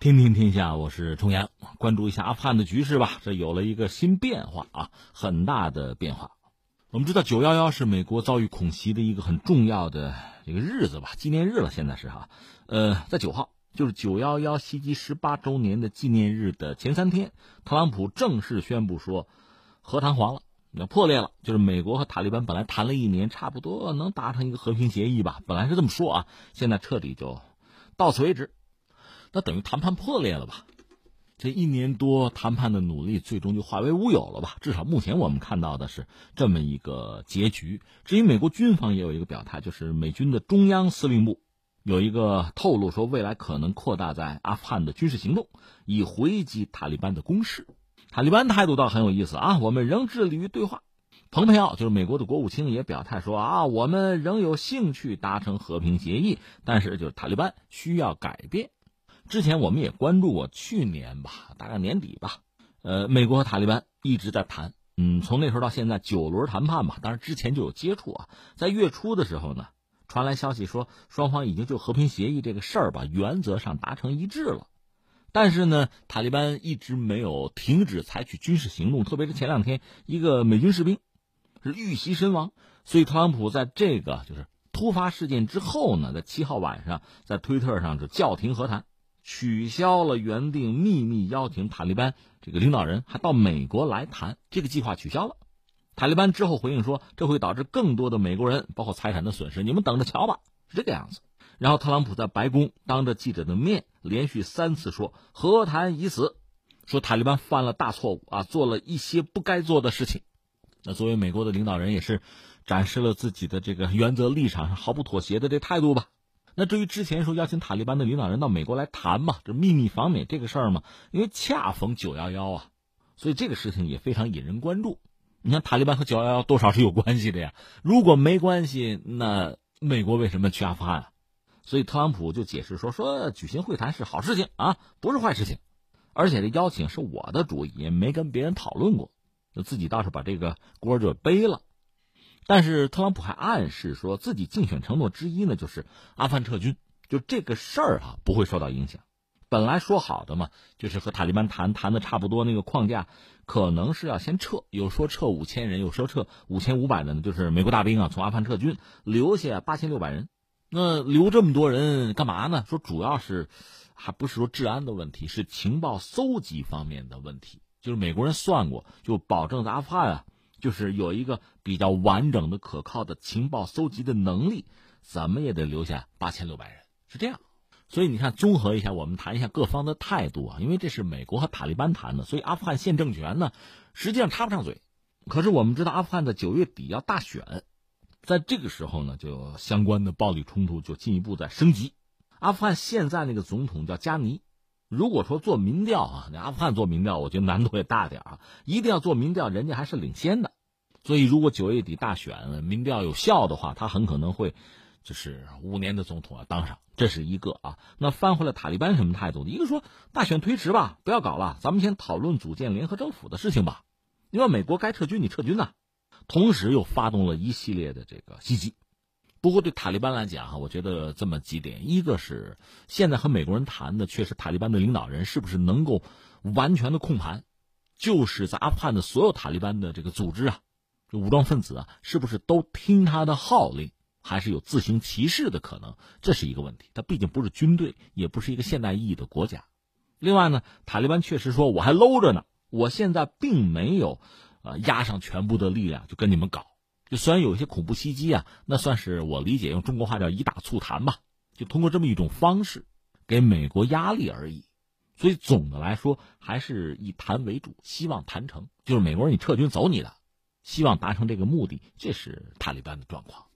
听听天下，我是重阳，关注一下阿富汗的局势吧。这有了一个新变化啊，很大的变化。我们知道九幺幺是美国遭遇恐袭的一个很重要的一个日子吧，纪念日了。现在是哈，呃，在九号，就是九幺幺袭击十八周年的纪念日的前三天，特朗普正式宣布说，和谈黄了，要破裂了。就是美国和塔利班本来谈了一年，差不多能达成一个和平协议吧，本来是这么说啊，现在彻底就到此为止。那等于谈判破裂了吧？这一年多谈判的努力，最终就化为乌有了吧？至少目前我们看到的是这么一个结局。至于美国军方也有一个表态，就是美军的中央司令部有一个透露说，未来可能扩大在阿富汗的军事行动，以回击塔利班的攻势。塔利班态度倒很有意思啊，我们仍致力于对话。蓬佩奥就是美国的国务卿也表态说啊，我们仍有兴趣达成和平协议，但是就是塔利班需要改变。之前我们也关注过，去年吧，大概年底吧，呃，美国和塔利班一直在谈，嗯，从那时候到现在九轮谈判吧，当然之前就有接触啊，在月初的时候呢，传来消息说双方已经就和平协议这个事儿吧，原则上达成一致了，但是呢，塔利班一直没有停止采取军事行动，特别是前两天一个美军士兵是遇袭身亡，所以特朗普在这个就是突发事件之后呢，在七号晚上在推特上就叫停和谈。取消了原定秘密邀请塔利班这个领导人还到美国来谈这个计划取消了，塔利班之后回应说这会导致更多的美国人包括财产的损失，你们等着瞧吧，是这个样子。然后特朗普在白宫当着记者的面连续三次说和谈已死，说塔利班犯了大错误啊，做了一些不该做的事情。那作为美国的领导人也是展示了自己的这个原则立场上毫不妥协的这态度吧。那至于之前说邀请塔利班的领导人到美国来谈嘛，这秘密访美这个事儿嘛，因为恰逢九幺幺啊，所以这个事情也非常引人关注。你看塔利班和九幺幺多少是有关系的呀？如果没关系，那美国为什么去阿富汗？所以特朗普就解释说，说举行会谈是好事情啊，不是坏事情，而且这邀请是我的主意，也没跟别人讨论过，自己倒是把这个锅就背了。但是特朗普还暗示说自己竞选承诺之一呢，就是阿富汗撤军，就这个事儿啊不会受到影响。本来说好的嘛，就是和塔利班谈谈的差不多那个框架，可能是要先撤，有说撤五千人，有说撤五千五百人，就是美国大兵啊从阿富汗撤军，留下八千六百人。那留这么多人干嘛呢？说主要是还不是说治安的问题，是情报搜集方面的问题。就是美国人算过，就保证阿富汗啊。就是有一个比较完整的、可靠的情报搜集的能力，怎么也得留下八千六百人，是这样。所以你看，综合一下，我们谈一下各方的态度啊。因为这是美国和塔利班谈的，所以阿富汗现政权呢，实际上插不上嘴。可是我们知道，阿富汗在九月底要大选，在这个时候呢，就相关的暴力冲突就进一步在升级。阿富汗现在那个总统叫加尼。如果说做民调啊，阿富汗做民调，我觉得难度也大点啊。一定要做民调，人家还是领先的。所以，如果九月底大选民调有效的话，他很可能会就是五年的总统啊当上，这是一个啊。那翻回来，塔利班什么态度？一个说大选推迟吧，不要搞了，咱们先讨论组建联合政府的事情吧。因为美国该撤军，你撤军呐。同时又发动了一系列的这个袭击。不过对塔利班来讲哈，我觉得这么几点：一个是现在和美国人谈的，确实塔利班的领导人是不是能够完全的控盘，就是在阿富汗的所有塔利班的这个组织啊，这武装分子啊，是不是都听他的号令，还是有自行其事的可能？这是一个问题。他毕竟不是军队，也不是一个现代意义的国家。另外呢，塔利班确实说我还搂着呢，我现在并没有，呃，压上全部的力量就跟你们搞。就虽然有一些恐怖袭击啊，那算是我理解用中国话叫以打促谈吧，就通过这么一种方式给美国压力而已。所以总的来说还是以谈为主，希望谈成。就是美国人你撤军走你的，希望达成这个目的，这是塔利班的状况。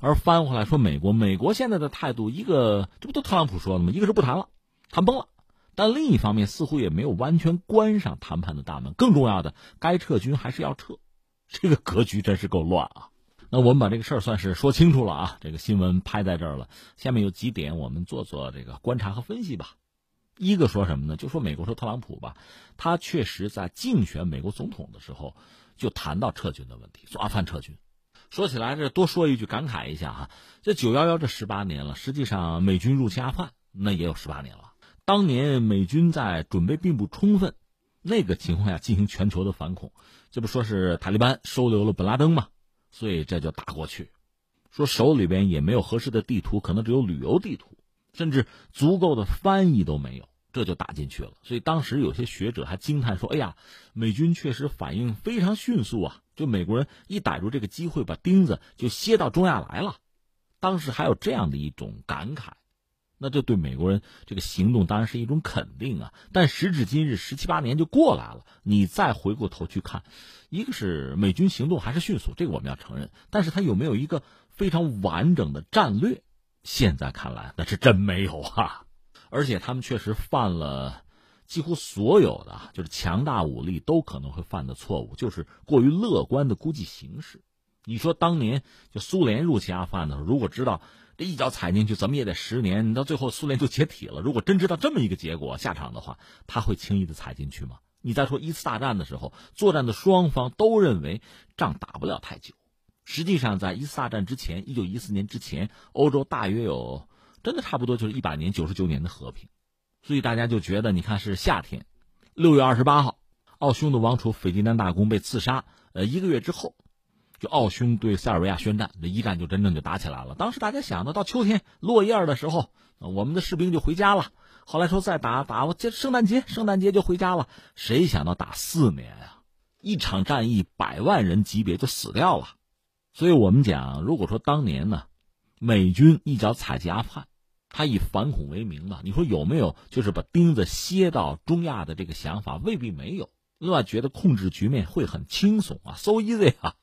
而翻回来说美国，美国现在的态度，一个这不都特朗普说的吗？一个是不谈了，谈崩了，但另一方面似乎也没有完全关上谈判的大门。更重要的，该撤军还是要撤。这个格局真是够乱啊！那我们把这个事儿算是说清楚了啊。这个新闻拍在这儿了，下面有几点我们做做这个观察和分析吧。一个说什么呢？就说美国说特朗普吧，他确实在竞选美国总统的时候就谈到撤军的问题，说阿富汗撤军。说起来这多说一句，感慨一下哈，这九幺幺这十八年了，实际上美军入侵阿富汗那也有十八年了。当年美军在准备并不充分那个情况下进行全球的反恐，这不说是塔利班收留了本拉登吗？所以这就打过去，说手里边也没有合适的地图，可能只有旅游地图，甚至足够的翻译都没有，这就打进去了。所以当时有些学者还惊叹说：“哎呀，美军确实反应非常迅速啊！就美国人一逮住这个机会，把钉子就楔到中亚来了。”当时还有这样的一种感慨。那这对美国人这个行动当然是一种肯定啊，但时至今日十七八年就过来了，你再回过头去看，一个是美军行动还是迅速，这个我们要承认，但是他有没有一个非常完整的战略？现在看来那是真没有啊，而且他们确实犯了几乎所有的就是强大武力都可能会犯的错误，就是过于乐观的估计形势。你说当年就苏联入侵阿富汗的时候，如果知道。这一脚踩进去，怎么也得十年，你到最后苏联就解体了。如果真知道这么一个结果下场的话，他会轻易的踩进去吗？你再说一次大战的时候，作战的双方都认为仗打不了太久。实际上，在一次大战之前，一九一四年之前，欧洲大约有真的差不多就是一百年、九十九年的和平。所以大家就觉得，你看是夏天，六月二十八号，奥匈的王储斐迪南大公被刺杀。呃，一个月之后。就奥匈对塞尔维亚宣战，这一战就真正就打起来了。当时大家想的，到秋天落叶的时候，我们的士兵就回家了。后来说再打打，我这圣诞节，圣诞节就回家了。谁想到打四年啊，一场战役百万人级别就死掉了。所以我们讲，如果说当年呢，美军一脚踩进阿富汗，他以反恐为名嘛，你说有没有就是把钉子楔到中亚的这个想法？未必没有。另外觉得控制局面会很轻松啊，so easy 啊。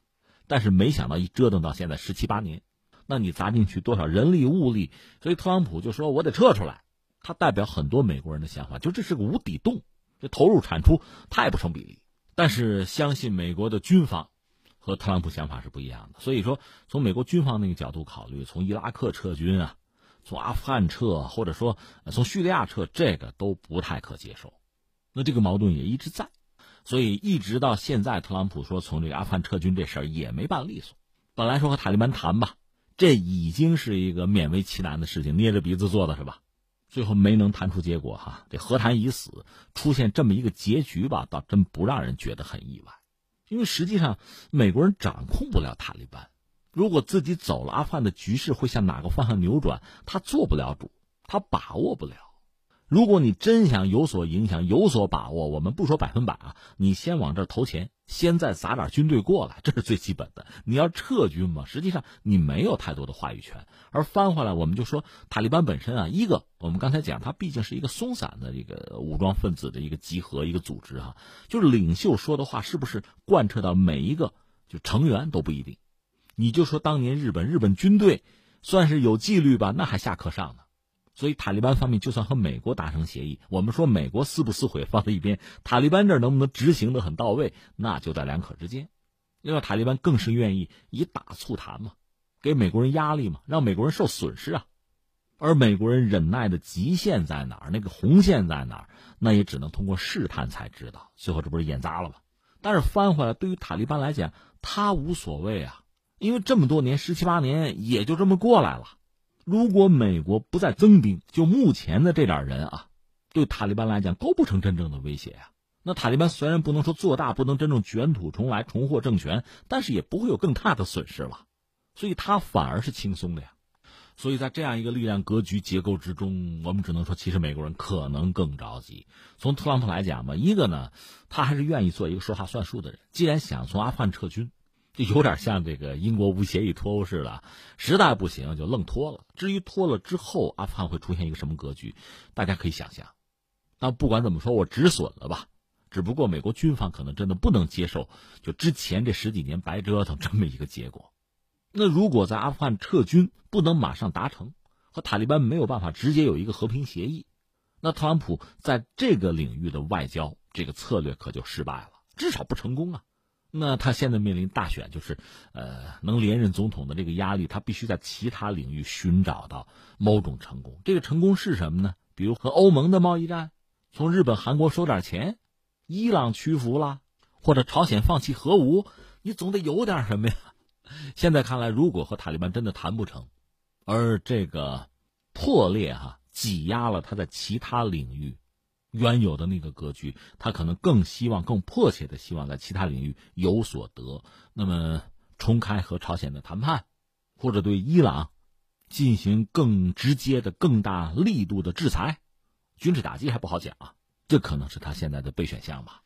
但是没想到一折腾到现在十七八年，那你砸进去多少人力物力？所以特朗普就说：“我得撤出来。”他代表很多美国人的想法，就这是个无底洞，这投入产出太不成比例。但是相信美国的军方和特朗普想法是不一样的。所以说，从美国军方那个角度考虑，从伊拉克撤军啊，从阿富汗撤，或者说从叙利亚撤，这个都不太可接受。那这个矛盾也一直在。所以一直到现在，特朗普说从这个阿富汗撤军这事儿也没办利索。本来说和塔利班谈吧，这已经是一个勉为其难的事情，捏着鼻子做的是吧？最后没能谈出结果哈，这和谈已死，出现这么一个结局吧，倒真不让人觉得很意外。因为实际上美国人掌控不了塔利班，如果自己走了，阿富汗的局势会向哪个方向扭转，他做不了主，他把握不了。如果你真想有所影响、有所把握，我们不说百分百啊，你先往这投钱，先再砸点军队过来，这是最基本的。你要撤军嘛，实际上你没有太多的话语权。而翻回来，我们就说塔利班本身啊，一个我们刚才讲，它毕竟是一个松散的这个武装分子的一个集合、一个组织哈，就是领袖说的话是不是贯彻到每一个就成员都不一定。你就说当年日本，日本军队算是有纪律吧，那还下课上呢。所以塔利班方面就算和美国达成协议，我们说美国撕不撕毁放在一边，塔利班这能不能执行的很到位，那就在两可之间。因为塔利班更是愿意以打促谈嘛，给美国人压力嘛，让美国人受损失啊。而美国人忍耐的极限在哪儿？那个红线在哪儿？那也只能通过试探才知道。最后这不是演砸了吗？但是翻回来，对于塔利班来讲，他无所谓啊，因为这么多年十七八年也就这么过来了。如果美国不再增兵，就目前的这点人啊，对塔利班来讲构不成真正的威胁呀。那塔利班虽然不能说做大，不能真正卷土重来、重获政权，但是也不会有更大的损失了，所以他反而是轻松的呀。所以在这样一个力量格局结构之中，我们只能说，其实美国人可能更着急。从特朗普来讲吧，一个呢，他还是愿意做一个说话算数的人。既然想从阿富汗撤军。就有点像这个英国无协议脱欧似的，实在不行就愣脱了。至于脱了之后，阿富汗会出现一个什么格局，大家可以想象。但不管怎么说，我止损了吧。只不过美国军方可能真的不能接受，就之前这十几年白折腾这么一个结果。那如果在阿富汗撤军不能马上达成，和塔利班没有办法直接有一个和平协议，那特朗普在这个领域的外交这个策略可就失败了，至少不成功啊。那他现在面临大选，就是，呃，能连任总统的这个压力，他必须在其他领域寻找到某种成功。这个成功是什么呢？比如和欧盟的贸易战，从日本、韩国收点钱，伊朗屈服了，或者朝鲜放弃核武，你总得有点什么呀？现在看来，如果和塔利班真的谈不成，而这个破裂哈。挤压了他在其他领域原有的那个格局，他可能更希望、更迫切的希望在其他领域有所得。那么，重开和朝鲜的谈判，或者对伊朗进行更直接的、更大力度的制裁、军事打击，还不好讲啊。这可能是他现在的备选项吧。